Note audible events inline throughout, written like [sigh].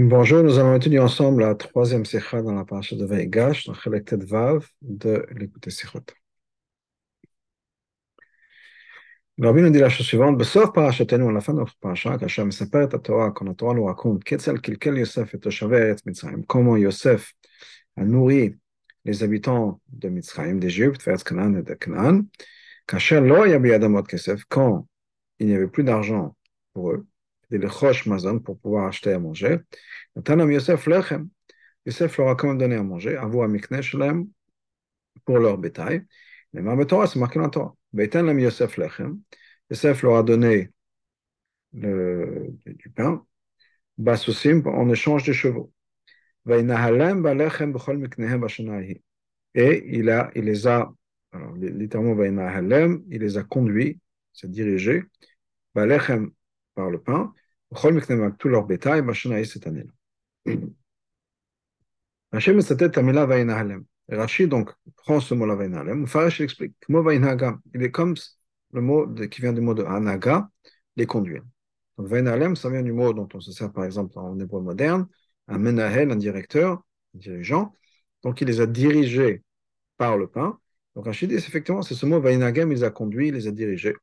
Bonjour, nous allons étudier ensemble la troisième sikha dans la paracha de Vaigash, dans Chelek Vav de l'écouter Sikhot. Rabbi nous dit la chose suivante, Besof parachatenu, à la fin de notre paracha, qu'Hachem s'appelle à Torah, quand la Torah nous raconte, Ketzel Kilkel Yosef et Toshavé Eretz Mitzrayim, comment Yosef a nourri les habitants de Mitzrayim, d'Égypte, vers Canaan et de Canaan, lo yabi adamot kesef, quand il n'y avait plus d'argent pour eux, des lechosh mazon pour pouvoir acheter à manger. Tanam Yosef lechem. Yosef leur a quand même donné à manger, avou amikne shalem, pour leur bétail. Mais ma Torah, c'est marqué dans la Torah. Beitanam Yosef lechem. Yosef leur a donné le, du pain, basusim, en échange de chevaux. Vainahalem balechem b'chol miknehem b'shanahi. Et il, a, il les a, alors, littéralement, il les a conduits, s'est dirigé, balechem par le pain, tout leur bétail, cette année-là. [clears throat] Rashi donc prend ce mot-là Vainahalem. Farash explique. Mot Vainagam, il est comme le mot qui vient du mot de Anaga, les conduire. Donc Vainahalem, ça vient du mot dont on se sert par exemple en hébreu moderne, un menahel, un directeur, un dirigeant. Donc il les a dirigés par le pain. Donc Rashi dit effectivement, c'est ce mot Vainagam, il les a conduits, il les a dirigés.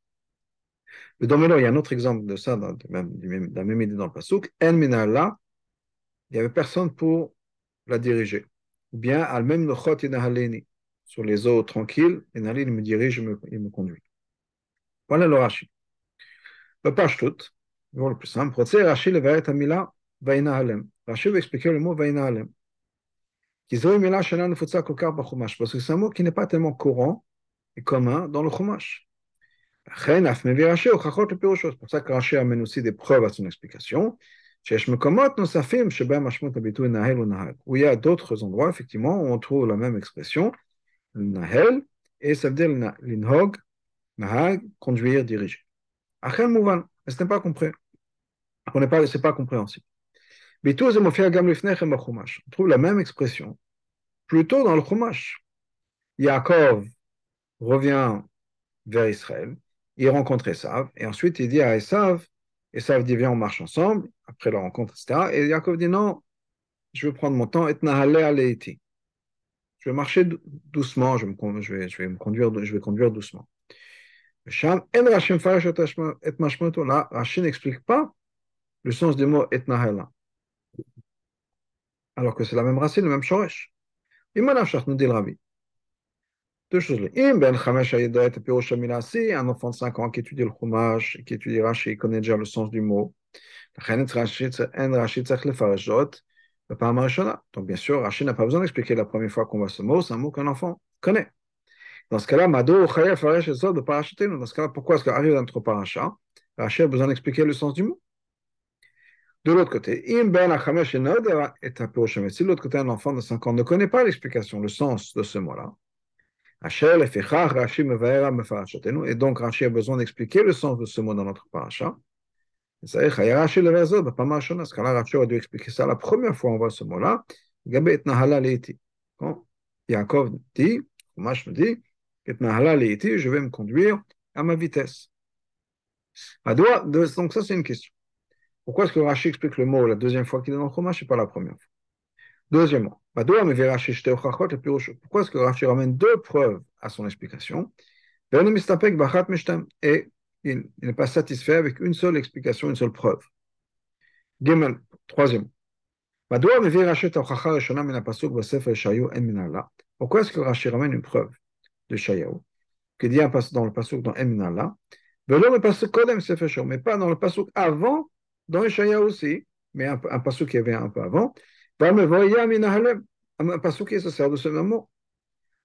Mais dans il y a un autre exemple de ça, dans, de même, idée dans le Pasuk. En minala, il n'y avait personne pour la diriger. Ou bien, al même nochot inahaleni, sur les eaux tranquilles, il me dirige, il me, il me conduit. Voilà le Rashi. Le Pashtut, le plus simple, Rashi le va amila vainahalem. Rashi va expliquer le mot vainahalem. Parce que c'est un mot qui n'est pas tellement courant et commun dans le Chumash. C'est pour ça que Rashi amène aussi des preuves à son explication. Il y a d'autres endroits, effectivement, où on trouve la même expression, nahel, et ça veut dire l'inhog, nahag, conduire, diriger. Achel mouvan, ce n'est pas compris. On n'est pas, c'est pas compréhensible. On trouve la même expression plutôt dans le Chumash. Yaakov revient vers Israël il rencontre Esav, et ensuite il dit à Esav, Esav dit viens on marche ensemble, après la rencontre, etc. Et Yaakov dit non, je vais prendre mon temps, Je vais marcher doucement, je, vais, je vais me conduire, je vais conduire doucement. Là, Rachid n'explique pas le sens du mot etnahela. Alors que c'est la même racine, le même shoresh. nous dit le rabbi. Deux choses. Ben un enfant de 5 ans qui étudie le Chumash, qui étudie Rashi, connaît déjà le sens du mot. Donc, bien sûr, Rashi n'a pas besoin d'expliquer la première fois qu'on voit ce mot, c'est un mot qu'un enfant connaît. Dans ce cas-là, Mado, Dans ce cas-là, pourquoi est-ce qu'arrive notre paracha? Rashi a besoin d'expliquer le sens du mot. De l'autre côté, si de l'autre côté, un enfant de 5 ans ne connaît pas l'explication, le sens de ce mot-là, et donc Rashi a besoin d'expliquer le sens de ce mot dans notre paracha. Mal chose, car là Rashi a dû expliquer ça la première fois on voit ce mot-là. Leiti. Yaakov dit, Mash me dit, je vais me conduire à ma vitesse. Donc ça c'est une question. Pourquoi est-ce que Rashi explique le mot la deuxième fois qu'il est dans le Chumash et pas la première fois? Deuxièmement, pourquoi est-ce que Rashi ramène deux preuves à son explication? Et il, n'est pas satisfait avec une seule explication, une seule preuve. troisièmement. Pourquoi est-ce que Rashi ramène une preuve de Shayahu, qui dit dans le pasuk dans Eminala, mais pas dans le pasuk avant, dans Shayahu aussi, mais un, un pasuk qui avait un peu avant, un passage qui se sert de ce même mot.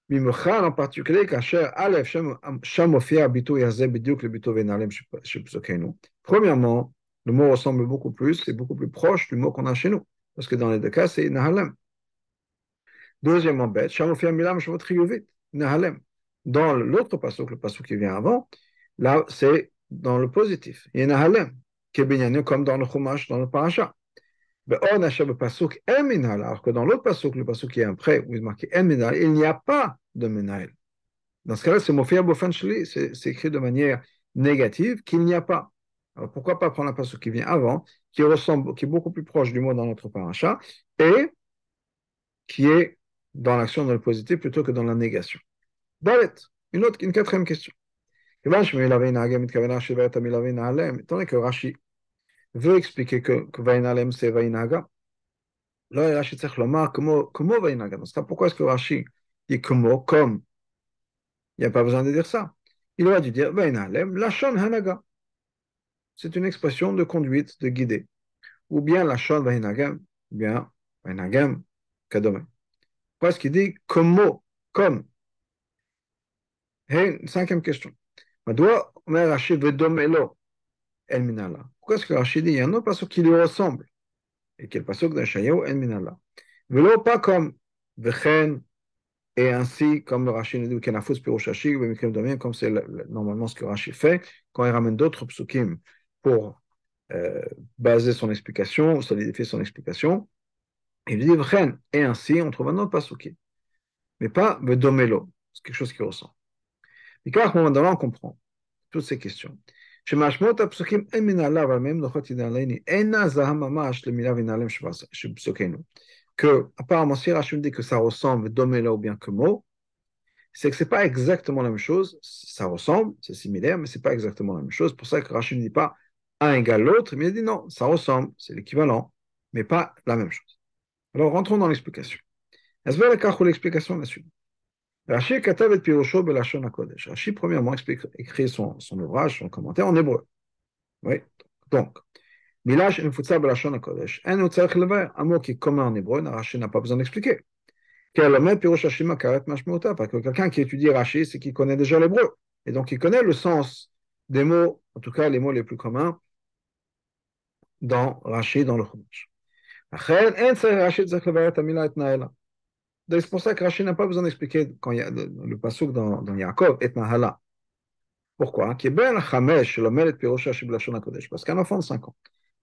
Mimochan en particulier, Kacher Aleph, Shamofia, Bito Yazé, Bidouk, le Bito Venalem, Shepsokenu. Premièrement, le mot ressemble beaucoup plus, c'est beaucoup plus proche du mot qu'on a chez nous, parce que dans les deux cas, c'est Nahalem. Deuxièmement, Bet, Shamofia Milam, Shamotriovit, Nahalem. Dans l'autre passage, le passage qui vient avant, là, c'est dans le positif. Yenahalem, Kebenyane, comme dans le Chumash, dans le Paracha alors que dans l'autre pasuk, le pasuk qui est après, où il est marqué il n'y a pas de menail. Dans ce cas-là, c'est Mofia Bofan c'est écrit de manière négative qu'il n'y a pas. Alors pourquoi pas prendre la pasuk qui vient avant, qui ressemble, qui est beaucoup plus proche du mot dans notre paracha, et qui est dans l'action de le positif plutôt que dans la négation. Dalet, une autre, une quatrième question. Étant donné que Rashi veut expliquer que, Vainalem c'est Vainaga, là Rashi tzech lomar comment Vainaga. Donc pourquoi est-ce que Rashi dit comment, comme Il n'y a pas besoin de dire ça. Il aurait dû dire Vainalem lachon hanaga. C'est une expression de conduite, de guider. Ou bien lachon Vainagam, bien Vainagam kadome. Pourquoi est-ce qu'il dit comment, comme Et une cinquième question. Pourquoi est-ce que Rachid dit il y a un autre passage qui lui ressemble? Et le passage d'Achayahu El Minala Velo pas comme Vechen et ainsi comme le Rachid dit Kenafus Pirochashi comme c'est normalement ce que Rachid fait quand il ramène d'autres psukim pour euh, baser son explication, solidifier son explication. Il dit Vechen et ainsi on trouve un autre pasukim mais pas Vedomelo, c'est quelque chose qui ressemble. Et car à ce moment-là, on comprend toutes ces questions. Que, apparemment, si Rachel dit que ça ressemble, domela ou bien que mot, c'est que c'est pas exactement la même chose. Ça ressemble, c'est similaire, mais c'est pas exactement la même chose. pour ça que Rachel ne dit pas un égale l'autre, mais il dit non, ça ressemble, c'est l'équivalent, mais pas la même chose. Alors, rentrons dans l'explication. L'explication est la suivante. Rashi Katav et Pirosho Belashon HaKodesh. Rashi, premièrement, explique, écrit son, son ouvrage, son commentaire en hébreu. Oui. Donc, Milash Nfutsa Belashon HaKodesh. En Utsarech Lever, un mot qui est commun en hébreu, Rashi n'a pas besoin d'expliquer. Car le même Pirosh Hashima Karet Mashmouta, parce que quelqu'un qui étudie Rashi, c'est qu'il connaît déjà l'hébreu. Et donc, il connaît le sens des mots, en tout cas les mots les plus communs, dans Rashi, dans le Chumash. Après, en Rashi Tzarech Lever et Amila et Naela. C'est pour ça que Rachid n'a pas besoin d'expliquer quand il a le pasuk dans, dans Yaakov, et Nahala. Pourquoi? Parce qu'un enfant de 5 ans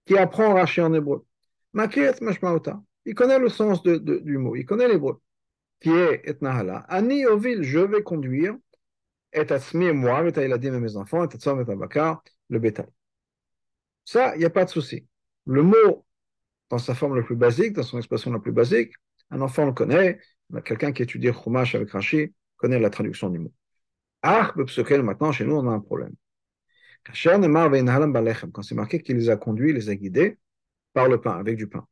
qui apprend Rachid en hébreu, il connaît le sens de, du mot, il connaît l'hébreu, qui est et Nahala. Ani ovil, je vais conduire, et Atzmi et moi, et Ailadim et mes enfants, et et Abakar, le bétail. Ça, il n'y a pas de souci. Le mot, dans sa forme la plus basique, dans son expression la plus basique, un enfant le connaît, quelqu'un qui étudie Chumash avec Rashi connaît la traduction du mot. Ah, maintenant, chez nous, on a un problème. Quand c'est marqué qu'il les a conduits, les a guidés par le pain, avec du pain.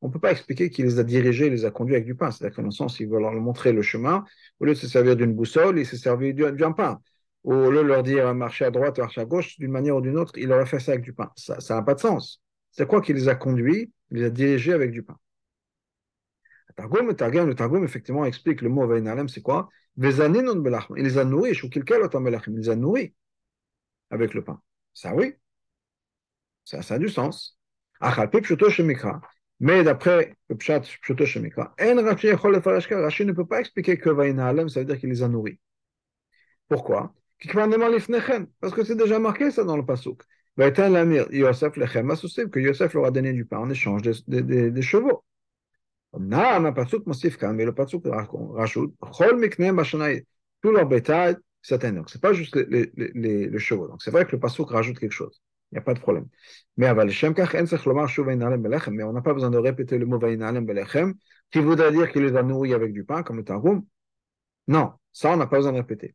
On ne peut pas expliquer qu'il les a dirigés, les a conduits avec du pain. C'est-à-dire qu'en un sens, il veut leur montrer le chemin. Au lieu de se servir d'une boussole, il s'est servi d'un pain. Au lieu de leur dire marcher à droite, marcher à gauche, d'une manière ou d'une autre, il aurait fait ça avec du pain. Ça n'a pas de sens. C'est quoi qu'il les a conduits il les a dirigés avec du pain. Le Targum, effectivement, explique le mot Vainalem, c'est quoi? Il les a nourris, il les a nourris avec le pain. Ça, oui. Ça, a du sens. Mais d'après le Pshat Pshuto Shemikra, ne peut pas expliquer que Vainalem, ça veut dire qu'il les a nourris. Pourquoi? Parce que c'est déjà marqué ça dans le Pasuk que Yosef leur a donné du pain en échange des, des, des chevaux. mais le pasuk rajoute, tout leur bétail, c'est un Donc, c'est pas juste les, chevaux. Donc, c'est vrai que le pasuk rajoute quelque chose. Il n'y a pas de problème. Mais on n'a pas besoin de répéter le mot Belechem, qui voudrait dire qu'il les a nourris avec du pain, comme le Targum. Non, ça, on n'a pas besoin de répéter.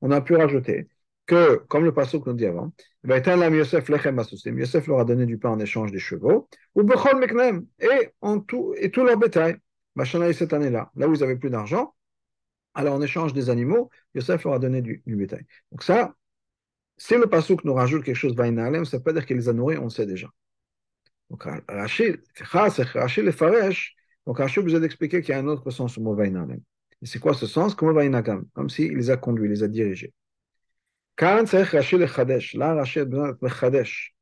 On a pu rajouter que, comme le passage nous dit avant, Yosef Yosef leur a donné du pain en échange des chevaux, ou Bechol Meknem, et, en tout, et tout leur bétail. Machanaï cette année-là, là où ils n'avaient plus d'argent, alors en échange des animaux, Yosef leur a donné du, bétail. Donc ça, si le pasuk nous rajoute quelque chose, ça ne veut pas dire qu'il les a nourris, on le sait déjà. Donc Rachid, Rachid le Faresh, donc Rachid vous a expliqué qu'il y a un autre sens au mot Vainalem. Et c'est quoi ce sens? Comme Vainagam, comme s'il les a conduits, les a dirigés כאן צריך רש"י לחדש. là רש"י מחדש.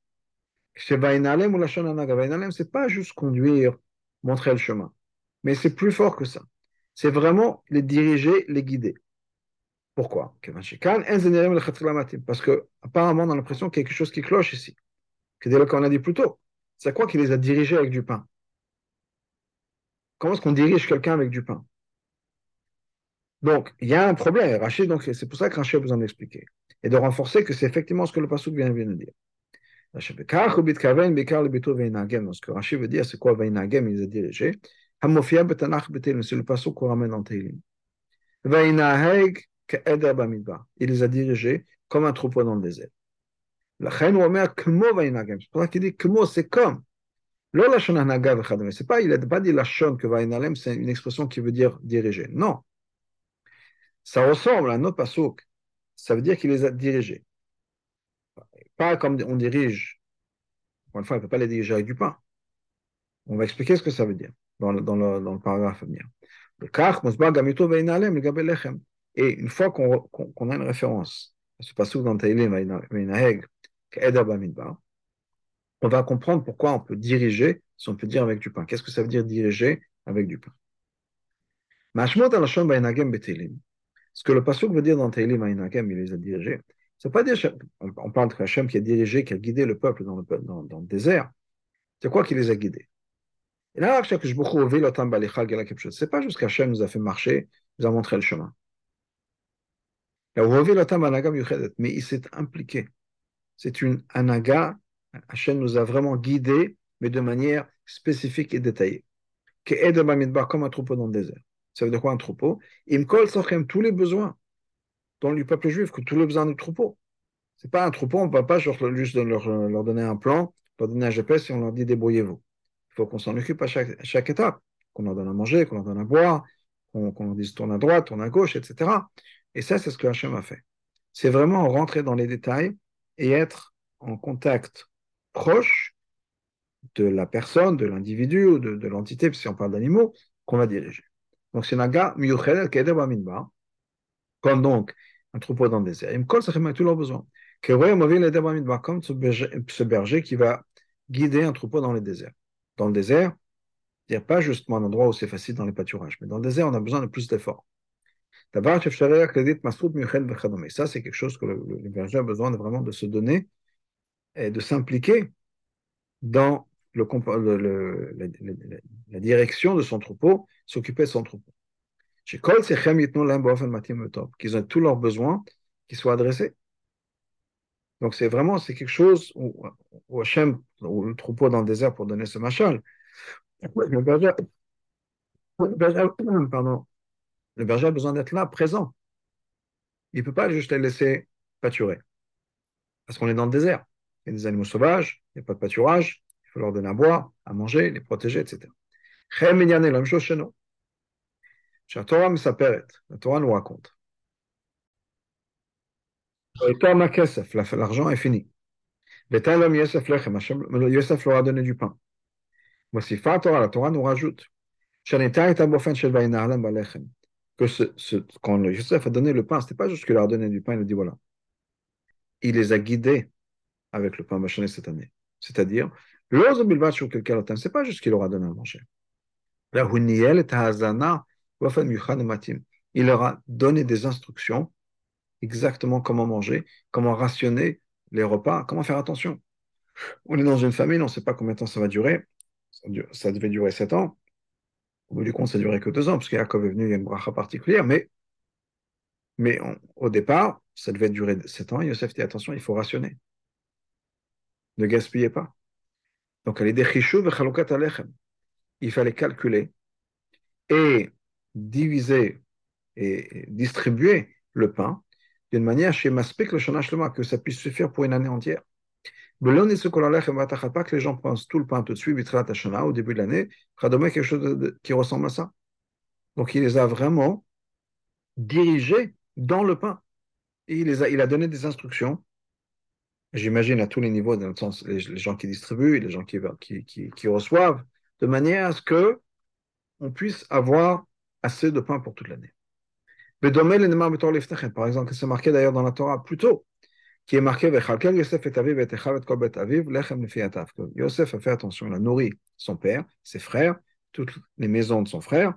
כשווינעלם הוא לשון הנהגה. וינעלם, c'est pas juste conduire, montrer le chemin. Mais c'est plus fort que ça. C'est vraiment les diriger, les guider. Pourquoi Parce que apparemment on a l'impression qu'il y a quelque chose qui cloche ici. Que dès qu'on a dit plus tôt. C'est quoi qui les a dirigés avec du pain Comment est-ce qu'on dirige quelqu'un avec du pain Donc, il y a un problème. Rachid, donc, c'est pour ça que Rachid a besoin d'expliquer. Et de renforcer que c'est effectivement ce que le Passouk vient, vient de dire. Ce que Rachid veut dire, c'est quoi Vainagem, il les a dirigés. C'est le Passouk qu'on ramène dans Teilim. Il les a dirigés comme un troupeau dans le désert. C'est pour ça qu'il dit Kmo, c'est comme. C'est pas, il n'a pas dit la que c'est une expression qui veut dire diriger. Non. Ça ressemble à notre pasouk. Ça veut dire qu'il les a dirigés. Pas comme on dirige. Encore une fois, on ne peut pas les diriger avec du pain. On va expliquer ce que ça veut dire dans le, dans le, dans le paragraphe à venir. Et une fois qu'on qu a une référence à ce passage dans Taïlim, on va comprendre pourquoi on peut diriger si on peut dire avec du pain. Qu'est-ce que ça veut dire diriger avec du pain? Ce que le pasuk veut dire dans Taïlim, il les a dirigés. C'est pas dire, on parle de Hachem qui a dirigé, qui a guidé le peuple dans le, dans, dans le désert. C'est quoi qui les a guidés? Et là, c'est pas juste qu'Hachem nous a fait marcher, nous a montré le chemin. Mais il s'est impliqué. C'est une anaga Hachem nous a vraiment guidés, mais de manière spécifique et détaillée. Comme un troupeau dans le désert. Ça veut dire quoi un troupeau? Imkol tous les besoins dans le peuple juif, que tous les besoins du troupeau. C'est pas un troupeau, on ne va pas juste leur, donner un plan, leur donner un GPS et on leur dit débrouillez-vous. Il faut qu'on s'en occupe à chaque, chaque étape, qu'on leur donne à manger, qu'on leur donne à boire, qu'on leur dise tourne à droite, tourne à gauche, etc. Et ça, c'est ce que Hachem a fait. C'est vraiment rentrer dans les détails et être en contact proche de la personne, de l'individu ou de, l'entité, si on parle d'animaux, qu'on va diriger. Donc c'est Naga Miyuchel comme donc un troupeau dans le désert. Il me ça fait tous leurs besoins. Comme ce berger qui va guider un troupeau dans le désert. Dans le désert, a pas justement un endroit où c'est facile dans les pâturages, mais dans le désert, on a besoin de plus d'efforts. Ça, c'est quelque chose que le, berger a besoin vraiment de se donner et de s'impliquer dans la, direction de son troupeau, s'occuper de son troupeau. Qu'ils ont tous leurs besoins qui soient adressés. Donc c'est vraiment c'est quelque chose où, où Hachem, ou le troupeau dans le désert pour donner ce machal, le berger, [coughs] pardon, le berger a besoin d'être là, présent. Il ne peut pas juste les laisser pâturer. Parce qu'on est dans le désert. Il y a des animaux sauvages, il n'y a pas de pâturage, faut leur donner à boire, à manger, les protéger, etc. La même chose chez nous. La Torah la Torah nous raconte. L'argent est fini. Yosef leur a donné du pain. La Torah nous rajoute. Que ce, ce, quand Yosef a donné le pain, ce n'était pas juste qu'il leur a donné du pain, il a dit voilà. Il les a guidés avec le pain machiné cette année. C'est-à-dire, ce n'est pas juste qu'il leur a donné à manger. Il leur a donné des instructions exactement comment manger, comment rationner les repas, comment faire attention. On est dans une famille, on ne sait pas combien de temps ça va durer. Ça, devait durer sept ans. Au bout du compte, ça ne durait que deux ans, parce qu'Yaakov est venu, il y a une bracha particulière, mais, mais au départ, ça devait durer sept ans. Et Yosef dit attention, il faut rationner. Ne gaspillez pas. Donc, il fallait calculer et diviser et distribuer le pain d'une manière chez Maspik le Shana que ça puisse suffire pour une année entière. Pas que les gens pensent tout le pain tout de suite, au début de l'année, quelque chose qui ressemble à ça. Donc il les a vraiment dirigés dans le pain. Et il a donné des instructions, j'imagine à tous les niveaux, dans le sens les, gens qui distribuent et les gens qui, qui, qui, qui reçoivent, de manière à ce que on puisse avoir assez de pain pour toute l'année. Par exemple, c'est marqué d'ailleurs dans la Torah plus tôt, qui est marqué Yosef a fait attention, il a nourri son père, ses frères, toutes les maisons de son frère,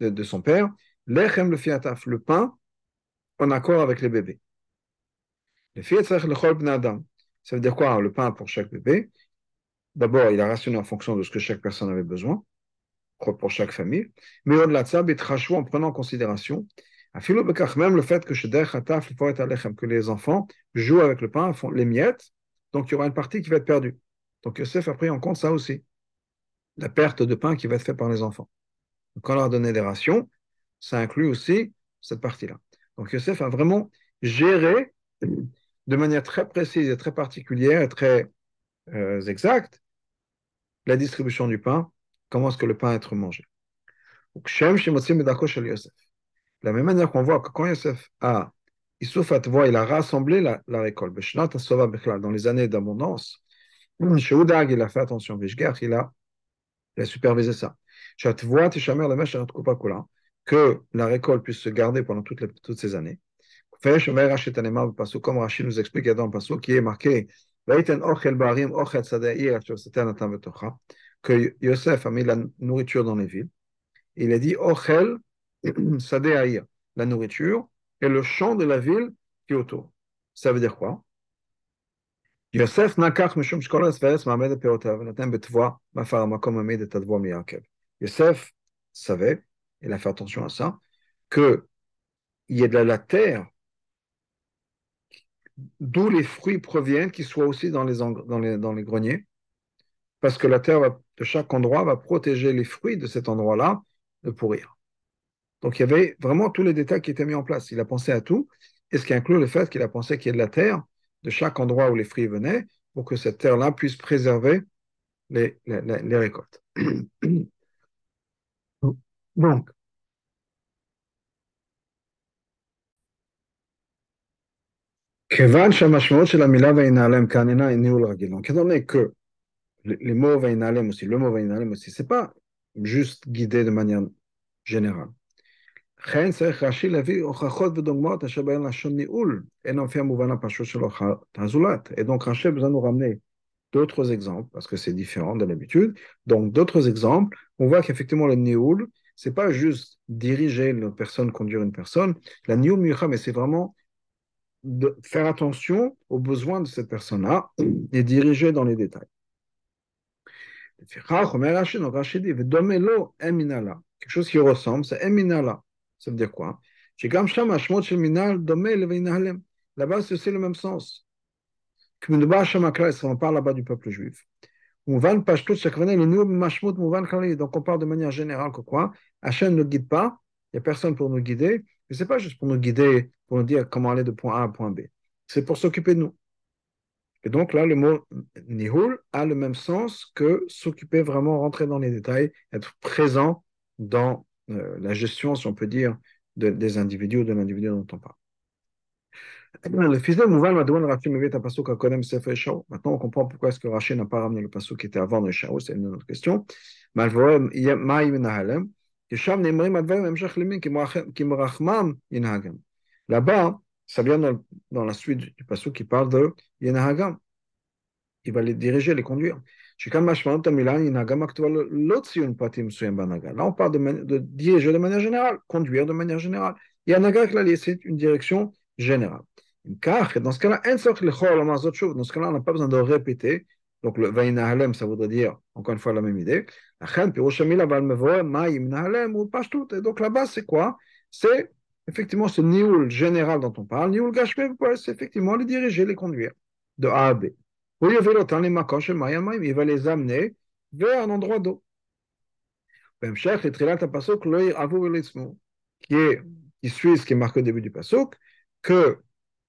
de, son père, lechem le fiataf, le pain en accord avec les bébés. Le ça veut dire quoi le pain pour chaque bébé? D'abord, il a rationné en fonction de ce que chaque personne avait besoin, pour chaque famille, mais au-delà de ça, en prenant en considération Même le fait que que les enfants jouent avec le pain, font les miettes, donc il y aura une partie qui va être perdue. Donc Yosef a pris en compte ça aussi, la perte de pain qui va être faite par les enfants. Donc, quand on leur a donné des rations, ça inclut aussi cette partie-là. Donc Yosef a vraiment géré de manière très précise et très particulière et très euh, exacte la distribution du pain, comment est-ce que le pain va être mangé. De la même manière qu'on voit que quand Yosef a il a rassemblé la, la récolte. Dans les années d'abondance, [clears throat] chez Oudag, il a fait attention. Il a, il a supervisé ça. Que la récolte puisse se garder pendant toutes, les, toutes ces années. Comme Rachid nous explique dans le passage qui est marqué que Yosef a mis la nourriture dans les villes. Il a dit Ochel [clears throat] la nourriture, et le champ de la ville qui est autour. Ça veut dire quoi? Yosef nakach mishum shkolas veres ma'amed peotav natem betvoa mafar makom amed et advoa miyakev. Yosef savait, il a fait attention à ça, que il y a de la terre d'où les fruits proviennent, qui soient aussi dans les, greniers, parce que la terre de chaque endroit va protéger les fruits de cet endroit-là de pourrir. Donc il y avait vraiment tous les détails qui étaient mis en place. Il a pensé à tout, et ce qui inclut le fait qu'il a pensé qu'il y ait de la terre de chaque endroit où les fruits venaient, pour que cette terre-là puisse préserver les, les, récoltes. [clears throat] Donc, Donc, étant donné que les mots vainalem aussi, le mot vainalem aussi, c'est pas juste guidé de manière générale. Et donc, Rachid a besoin de nous ramener d'autres exemples, parce que c'est différent de l'habitude. Donc, d'autres exemples, on voit qu'effectivement, le nioul, c'est pas juste diriger une personne, conduire une personne. La nioul mais c'est vraiment de faire attention aux besoins de cette personne-là et diriger dans les détails. Quelque chose qui ressemble, c'est eminala. Ça veut dire quoi? Là-bas, c'est aussi le même sens. On parle là-bas du peuple juif. Donc on parle de manière générale que quoi? Hachem ne guide pas, il n'y a personne pour nous guider, mais ce n'est pas juste pour nous guider, pour nous dire comment aller de point A à point B. C'est pour s'occuper de nous. Et donc là, le mot nihul a le même sens que s'occuper vraiment, rentrer dans les détails, être présent dans euh, la gestion, si on peut dire, de, des individus ou de l'individu dont on parle. Maintenant, on comprend pourquoi est-ce que Rachid n'a pas ramené le Pasuk qui était avant le Shao, c'est une autre question. Kimrachmam Yinhagam. Là-bas, ça vient dans, dans la suite du Pasuk qui parle de Yinhagam. Il va les diriger, les conduire. Là, on parle de, diriger de manière générale, conduire de manière générale. Il y a un c'est une direction générale. Dans ce cas-là, dans ce cas-là, on n'a pas besoin de répéter. Donc, le Vainahalem, ça voudrait dire, encore une fois, la même idée. Et donc, la base, c'est quoi? C'est effectivement ce Nioul général dont on parle. Nioul Gashme, c'est effectivement les diriger, les conduire de A à B. Il va les amener vers un endroit d'eau. Qui, est, qui suit ce qui est marqué au début du pasuk, qu'il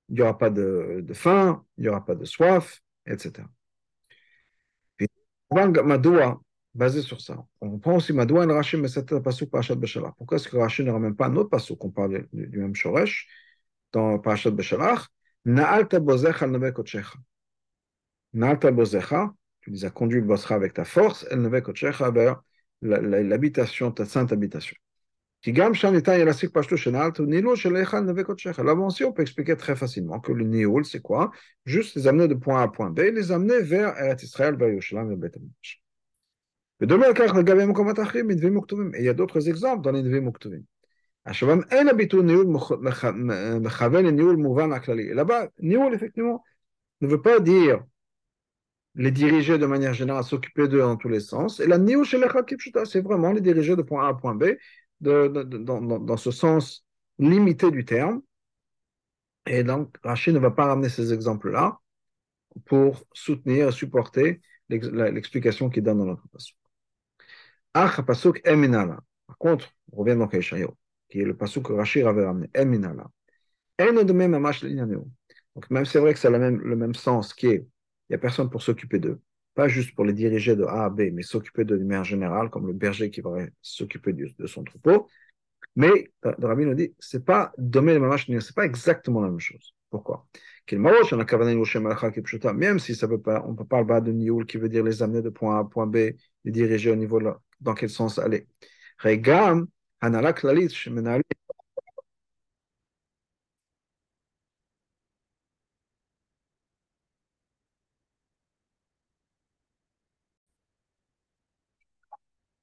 n'y aura pas de, de faim, il n'y aura pas de soif, etc. Et Madoua, basé sur ça, on prend aussi Madoua et c'était le pasuk Parashat Beshalach. Pourquoi est-ce que Rachid ne ramène pas un autre pasuk qu'on parle du, même Shoresh dans Parashat Beshalach Na'alta bozecha al. Nalta Bozecha, tu les as conduits Bosra avec ta force, elle ne veut vers l'habitation, ta sainte habitation. Là aussi, on peut expliquer très facilement que le Nioul, c'est quoi? Juste les amener de point A à point B, les amener vers Eretz Israël, vers Yerushalayim et Beth Et il y a d'autres exemples dans les Nevi Muktuvim. Là-bas, Nioul, effectivement, ne veut pas dire les diriger de manière générale, s'occuper d'eux dans tous les sens. Et la c'est vraiment les diriger de point A à point B, dans, ce sens limitée du terme. Et donc, Rachid ne va pas ramener ces exemples-là pour soutenir et supporter l'explication qu'il donne dans notre passage. Ach pasuk eminala. Par contre, on revient donc à Ishaïo, qui est le pasuk que Rachid avait ramené. Eminala. Donc, même c'est vrai que ça a le même, le même sens, qui est, il n'y a personne pour s'occuper d'eux. Pas juste pour les diriger de A à B, mais s'occuper de manière générale, comme le berger qui va s'occuper de, son troupeau. Mais le rabbi nous dit, c'est pas domaine c'est pas exactement la même chose. Pourquoi? Même si ça veut pas, on ne peut pas de Nioul qui veut dire les amener de point A à point B, les diriger au niveau de dans quel sens aller. Regam, Hanalak Lalit,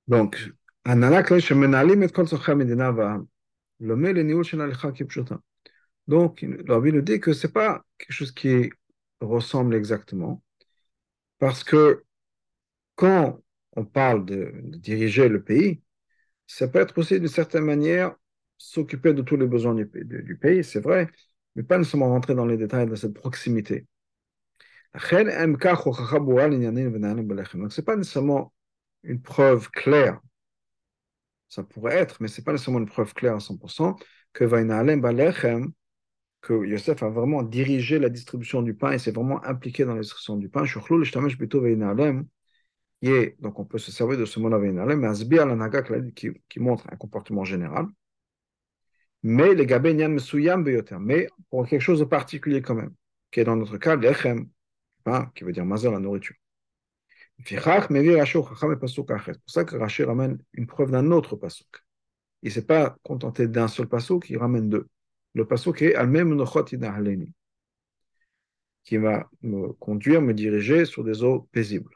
Donc, donc, le rabbi nous dit que ce n'est pas quelque chose qui ressemble exactement, parce que quand on parle de, diriger le pays, ça peut être aussi d'une certaine manière s'occuper de tous les besoins du, pays, c'est vrai, mais pas nécessairement rentrer dans les détails de cette proximité. Donc, ce n'est pas nécessairement une preuve claire. Ça pourrait être, mais ce n'est pas nécessairement une preuve claire à 100% que que Yosef a vraiment dirigé la distribution du pain et s'est vraiment impliqué dans la distribution du pain. Donc on peut se servir de ce mot mais qui, qui montre un comportement général. Mais les mais pour quelque chose de particulier quand même, qui est dans notre cas lechem, qui veut dire mazel, la nourriture. C'est pour ça que Rashi ramène une preuve d'un autre pasuk. Il ne s'est pas contenté d'un seul pasuk, il ramène deux. Le pasuk est Al-Mem qui va me conduire, me diriger sur des eaux paisibles.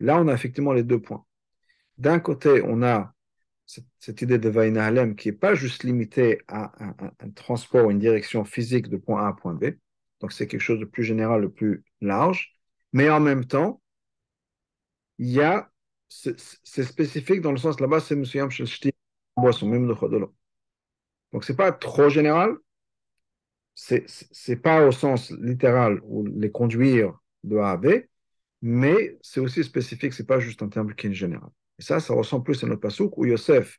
Là, on a effectivement les deux points. D'un côté, on a cette, idée de Vainahalem qui n'est pas juste limitée à un, un, transport, une direction physique de point A à point B, donc c'est quelque chose de plus général, de plus large, mais en même temps, il y a, c'est spécifique dans le sens là-bas, c'est Monsieur Shel boisson, même de l'eau. Donc c'est pas trop général, c'est pas au sens littéral ou les conduire de A à B, mais c'est aussi spécifique, c'est pas juste un terme qui est général. Et ça, ça ressemble plus à notre pasouk où Yosef,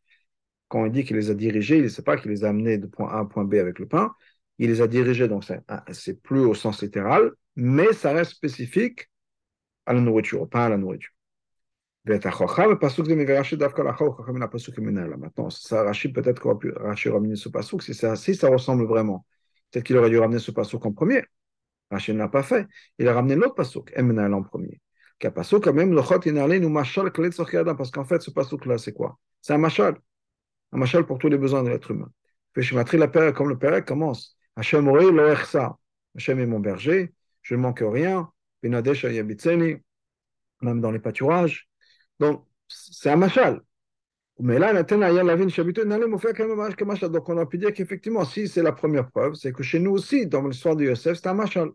quand il dit qu'il les a dirigés, il ne sait pas qu'il les a amenés de point A à point B avec le pain, il les a dirigés, donc c'est plus au sens littéral, mais ça reste spécifique à la nourriture, pas à la nourriture. Maintenant, ça, Rachid peut-être qu'aurait pu Rachid ramener ce pasuk si ça, si ça ressemble vraiment. Peut-être qu'il aurait dû ramener ce pasuk en premier. Rachid ne l'a pas fait. Il a ramené l'autre pasuk, Emmenal en premier. Parce qu'en fait, ce pasuk-là, c'est quoi? C'est un machal. Un machal pour tous les besoins de l'être humain. Puis je comme le père commence. Hachem Hachem est mon berger, je ne manque rien. Même dans les pâturages. Donc, c'est un machal. Mais là, donc on a pu dire qu'effectivement, si c'est la première preuve, c'est que chez nous aussi, dans l'histoire de Yosef, c'est un machal.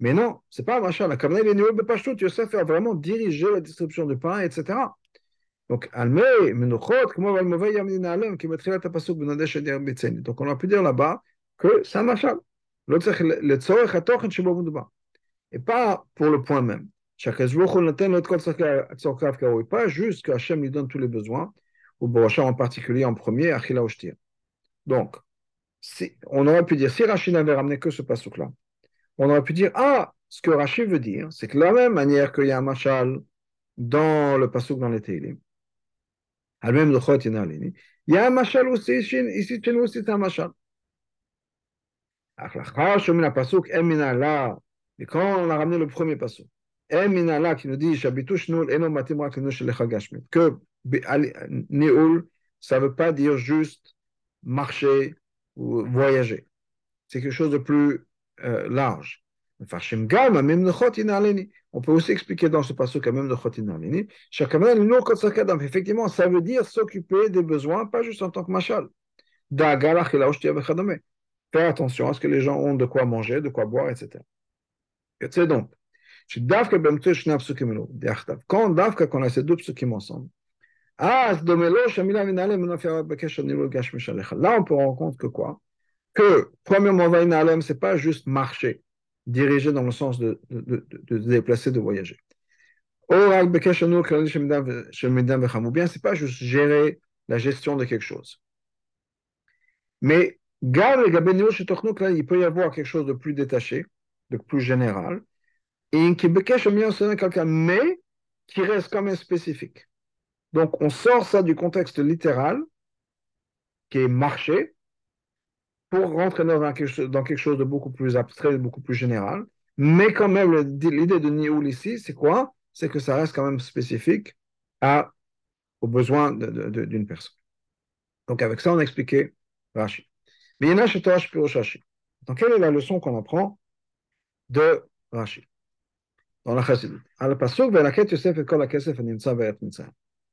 Mais non, c'est pas un machal. La Yosef a vraiment dirigé la distribution du pain, etc. Donc, Donc, on a pu dire là-bas que c'est un machal. Et pas pour le point même. Pas juste qu'Hachem lui donne tous les besoins, ou Boracham en particulier en premier, Achila Donc, si, on aurait pu dire, si Rachid n'avait ramené que ce pasuk-là, on aurait pu dire, ah, ce que Rachid veut dire, c'est que de la même manière qu'il y a un machal dans le pasuk dans les Teilim, il y a un machal aussi, ici chez nous aussi c'est un machal. Et quand on a ramené le premier pasuk, Eminala qui nous dit que Néoul, ça ne veut pas dire juste marcher ou voyager. C'est quelque chose de plus euh, large. On peut aussi expliquer dans ce passage même de Effectivement, ça veut dire s'occuper des besoins, pas juste en tant que machal. Faire attention à ce que les gens ont de quoi manger, de quoi boire, etc. Et donc, quand Davka, qu'on a ces deux psukim ensemble, Ah, là, on peut rendre compte que quoi? Que, premièrement, ce n'est pas juste marcher, diriger dans le sens de, de, de, de déplacer, de voyager. Bien, ce n'est pas juste gérer la gestion de quelque chose. Mais, il peut y avoir quelque chose de plus détaché, de plus général, et qui mais qui reste quand même spécifique. Donc, on sort ça du contexte littéral, qui est marché, pour rentrer dans quelque, chose, dans quelque chose de beaucoup plus abstrait, beaucoup plus général. Mais quand même, l'idée de Nioul ici, c'est quoi? C'est que ça reste quand même spécifique à, aux besoins d'une personne. Donc, avec ça, on a expliqué Rashi. Donc, quelle est la leçon qu'on apprend de Rashi dans la Chassidut pasuk. Il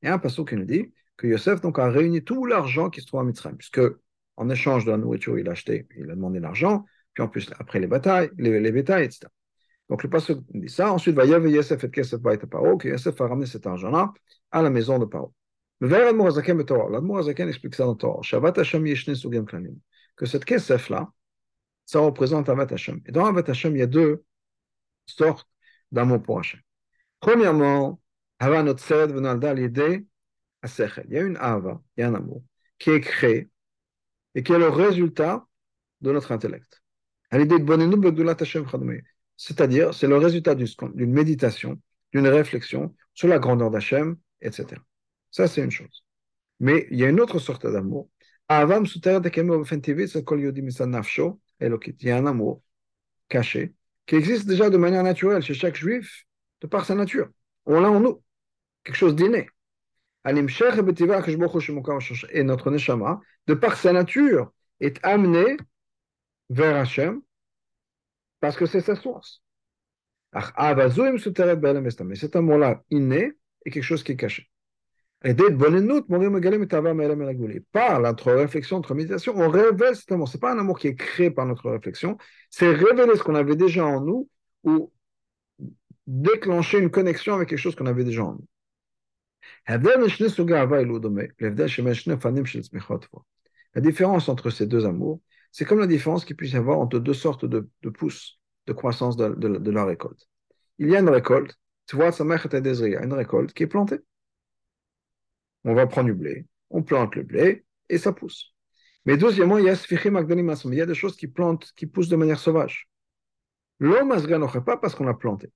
y a un passage qui nous dit que Yosef donc, a réuni tout l'argent qui se trouve à Mitzrayim, puisque en échange de la nourriture, il a acheté, il a demandé l'argent, puis en plus, après les batailles, les, les bétails, etc. Donc le passage dit ça. Ensuite, va y Yosef et Kesef Baït Paro, que Yosef a ramené cet argent-là à la maison de Paro. Torah. L'Admorazaken explique ça dans Torah. Shavat Hashem Yeshne Sugem Klanim. Que cette Kesef-là, ça représente Avat Hashem. Et dans Avat Hashem, il y a deux sortes d'amour pour Hashem. Premièrement, sed venalda l'idée. Il y a une Hava, il y a un amour qui est créé et qui est le résultat de notre intellect. C'est-à-dire, c'est le résultat d'une méditation, d'une réflexion sur la grandeur d'Hachem, etc. Ça, c'est une chose. Mais il y a une autre sorte d'amour. Il y a un amour caché qui existe déjà de manière naturelle chez chaque juif, de par sa nature. On l'a en nous quelque chose d'inné. Et notre neshama, de par sa nature, est amené vers Hachem parce que c'est sa source. Mais cet amour-là, inné, est quelque chose qui est caché. Par notre réflexion, notre méditation, on révèle cet amour. Ce n'est pas un amour qui est créé par notre réflexion, c'est révéler ce qu'on avait déjà en nous ou déclencher une connexion avec quelque chose qu'on avait déjà en nous. La différence entre ces deux amours, c'est comme la différence qu'il puisse y avoir entre deux sortes de, pousses de croissance de, la récolte. Il y a une récolte, tu vois, une récolte qui est plantée. On va prendre du blé, on plante le blé et ça pousse. Mais deuxièmement, il y a il y a des choses qui plantent, qui poussent de manière sauvage. L'homme ne pas parce qu'on l'a planté.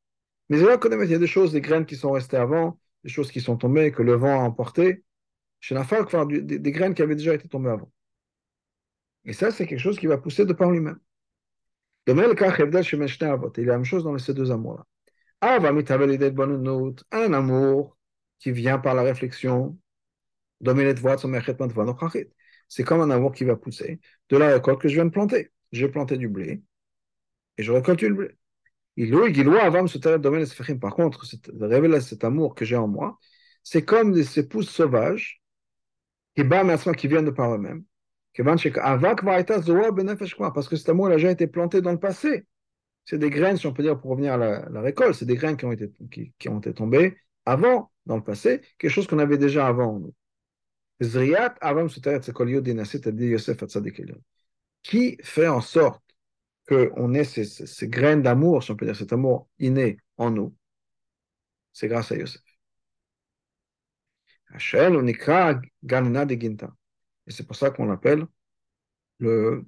Mais il y a des choses, des graines qui sont restées avant, des choses qui sont tombées, que le vent a emporté. Chez la des, des, des graines qui avaient déjà été tombées avant. Et ça, c'est quelque chose qui va pousser de par lui-même. Il y a la même chose dans ces deux amours-là. Un amour qui vient par la réflexion. C'est comme un amour qui va pousser de la récolte que je viens de planter. J'ai planté du blé et je récolte le blé. Par contre, révéler cet amour que j'ai en moi, c'est comme ces pousses sauvages qui qui viennent de par eux-mêmes. Parce que cet amour a déjà été planté dans le passé. C'est des graines, si on peut dire, pour revenir à la, récolte, c'est des graines qui ont, été, qui, qui, ont été tombées avant, dans le passé, quelque chose qu'on avait déjà avant nous. Qui fait en sorte qu'on ait ces, graines d'amour, si on peut dire, cet amour inné en nous, c'est grâce à Yosef. On de. Et c'est pour ça qu'on l'appelle le,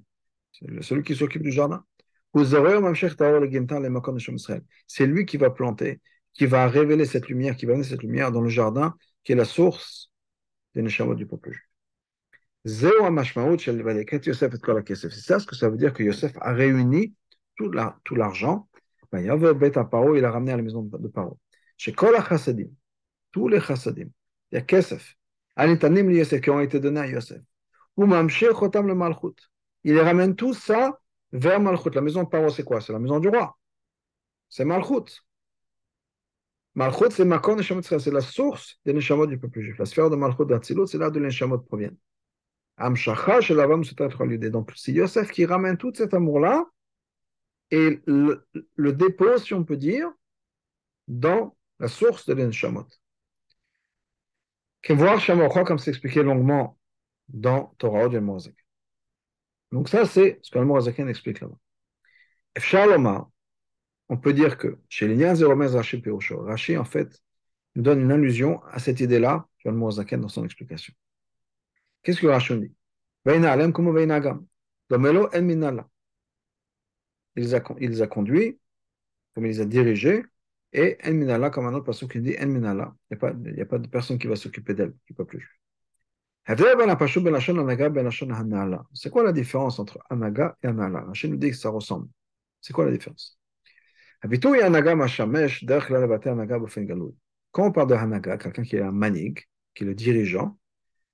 le, celui qui s'occupe du jardin. C'est lui qui va planter, qui va révéler cette lumière, qui va donner cette lumière dans le jardin, qui est la source des Neshamot du peuple juif. C'est ça ce que ça veut dire que Yosef a réuni tout l'argent. Ben, il a ramené à la maison de Paro. Chez Chassadim, tous les Chassadim, il y a Kesef, Anitanim Yosef qui ont été donnés à Yosef. Ou Chotam le Malchut. Il ramène tout ça vers Malchut. La maison de Paro, c'est quoi? C'est la maison du roi. C'est Malchut. Malchut, c'est Makon Neshamot c'est la source des Neshamot du peuple juif. La sphère de Malchut d'Atzilut, c'est là de les Neshamot proviennent. Donc, c'est Yosef qui ramène tout cet amour-là et le, le, dépose, si on peut dire, dans la source de l'Enshamot. voir Shamocha, comme c'est expliqué longuement dans Torah de Morazak. Donc ça, c'est ce que le Morazaken explique là-bas. Efshaloma, on peut dire que chez les Niaz et Rashi Perusho, Rashi, en fait, nous donne une allusion à cette idée-là, que le Morazaken dans son explication. Qu'est-ce que Rashi dit? Il les a, il a conduits, comme il les a dirigés, et El Minala, comme un autre passage qui dit El Minala, il n'y a, pas de personne qui va s'occuper d'elle, ne peut plus. C'est quoi la différence entre Anaga et Anala Rachid nous dit que ça ressemble. C'est quoi la différence? Quand on parle de Hanaga, quelqu'un qui est un manig, qui est le dirigeant,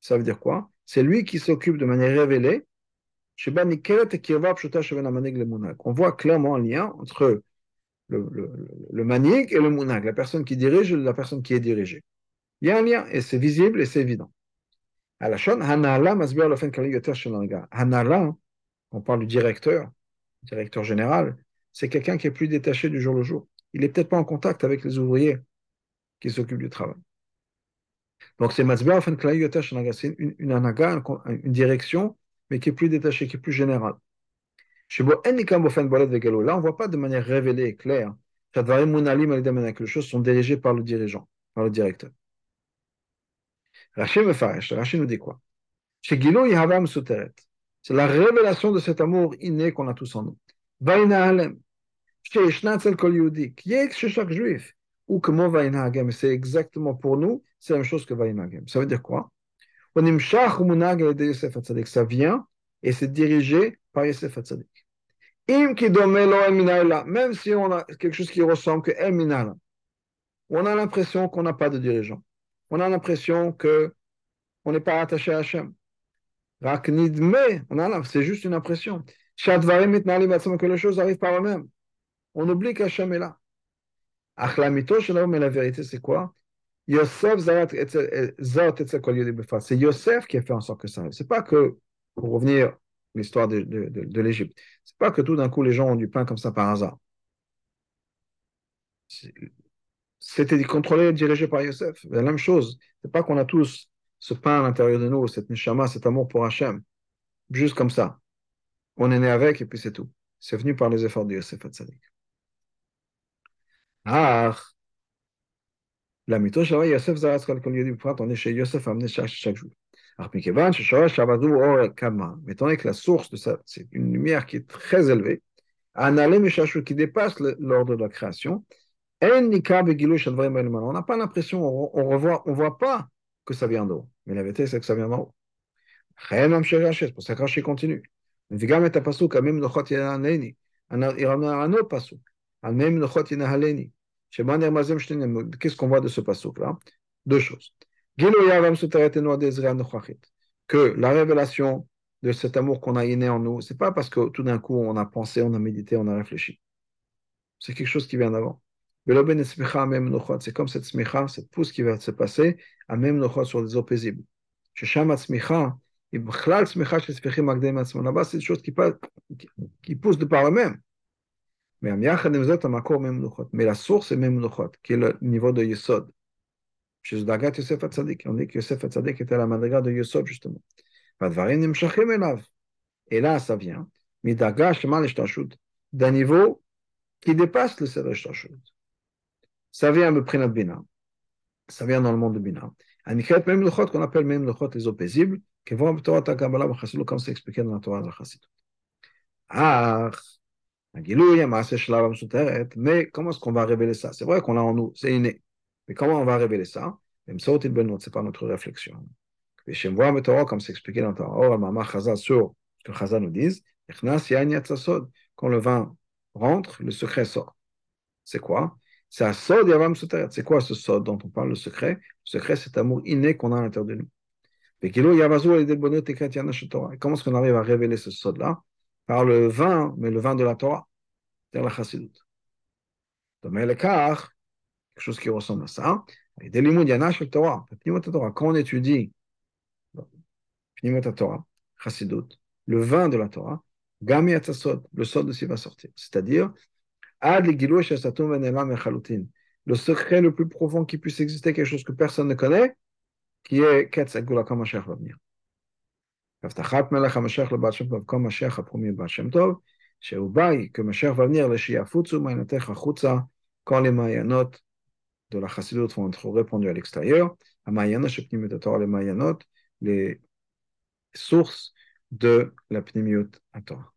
ça veut dire quoi? C'est lui qui s'occupe de manière révélée. On voit clairement un lien entre le, manig et le munag, la personne qui dirige et la personne qui est dirigée. Il y a un lien et c'est visible et c'est évident. Hanala, on parle du directeur, directeur général, c'est quelqu'un qui est plus détaché du jour le jour. Il n'est peut-être pas en contact avec les ouvriers qui s'occupent du travail. Donc c'est c'est une, une anaga, une direction, mais qui est plus détachée, qui est plus générale. Là, on ne voit pas de manière révélée et claire que les choses sont dirigées par le dirigeant, par le directeur. Rachid nous dit quoi C'est la révélation de cet amour inné qu'on a tous en nous. C'est exactement pour nous, c'est la même chose que Vainagem. Ça veut dire quoi? Ça vient et c'est dirigé par Yosef Hatzadik. Même si on a quelque chose qui ressemble que El on a l'impression qu'on n'a pas de dirigeant. On a l'impression que on n'est pas attaché à Hachem. C'est juste une impression. Que les choses arrivent par eux-mêmes. On oublie qu'Hachem est là. Mais la vérité, c'est quoi? C'est Yosef qui a fait en sorte que ça arrive. C'est pas que, pour revenir l'histoire de, de, de, de l'Égypte. C'est pas que tout d'un coup les gens ont du pain comme ça par hasard. C'était contrôlé et dirigé par Yosef. La même chose. C'est pas qu'on a tous ce pain à l'intérieur de nous, cette neshama, cet amour pour Hachem. Juste comme ça. On est né avec et puis c'est tout. C'est venu par les efforts de Yosef Hatzadik. Ah, la mytho, Yosef Zaras Kol Yodi on est chez Yosef amené chaque, chaque jour. Étant donné que la source de ça, c'est une lumière qui est très élevée, qui dépasse l'ordre de la création, on n'a pas l'impression, on ne on voit pas que ça vient d'eau. Mais la vérité, c'est que ça vient d'en haut. C'est pour ça que Rashi continue. Il ramène un autre. Qu'est-ce qu'on voit de ce pasuk-là Deux choses que la révélation de cet amour qu'on a inné en nous, c'est pas parce que tout d'un coup on a pensé, on a médité, on a réfléchi. C'est quelque chose qui vient d'avant. C'est comme cette smicha, cette pousse qui va se passer à même sur des eaux paisibles. C'est des choses qui, qui poussent de par eux-mêmes. Mais la source est même qui est le niveau de Yesod. Chez Dagat Yosef Hatzadik. On dit que Yosef Hatzadik était à la madriga de Yosef, justement. Et là, ça vient d'un niveau qui dépasse le Seder Ça vient me prendre Bina. Ça vient dans le monde de Bina. Anikret même le chot qu'on appelle même le chot les eaux paisibles, qui vont Torah Takabala comme c'est expliqué dans la Torah de Chassidut. Ah, mais comment est-ce qu'on va révéler ça C'est vrai qu'on l'a en nous, c'est inné. Mais comment on va révéler ça c'est pas notre réflexion. Comme c'est expliqué dans or, Mama sur ce que Chazal nous dit, quand le vin rentre, le secret sort. C'est quoi C'est un sod yavam C'est quoi ce sod dont on parle, le secret Le secret, c'est amour inné qu'on a à l'intérieur de nous. Comment est-ce qu'on arrive à révéler ce sod-là Par le vin, mais le vin de la Torah, c'est-à-dire la chassidut. Donc, le car, quelque chose qui ressemble à ça. Et des Torah. Quand on étudie Torah, Chassidut, le vin de la Torah, Gami le sod aussi va sortir. C'est-à-dire, le secret le plus profond qui puisse exister, quelque chose que personne ne connaît, qui est Ketz Egula quand Mashiach va venir. הבטחת מלך המשיח לבת שם טוב, כל משיח הפרומי בת שם טוב, שהוא באי, כמשיח va venir, שיפוצו מעיינתך החוצה, כל המעיינות de la chassidut vont être répandus à l'extérieur. Amayana, Shepnimut Torah, les Mayanot, les sources de la Pnimiut Torah.